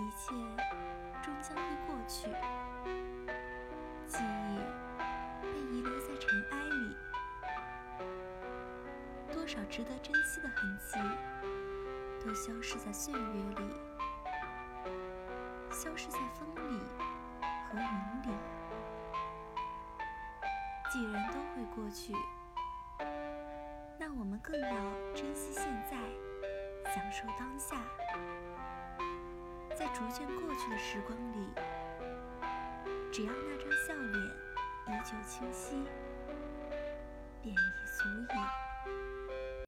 一切终将会过去，记忆被遗留在尘埃里，多少值得珍惜的痕迹都消失在岁月里，消失在风里和云里。既然都会过去，那我们更要珍惜现在，享受当下。逐渐过去的时光里，只要那张笑脸依旧清晰，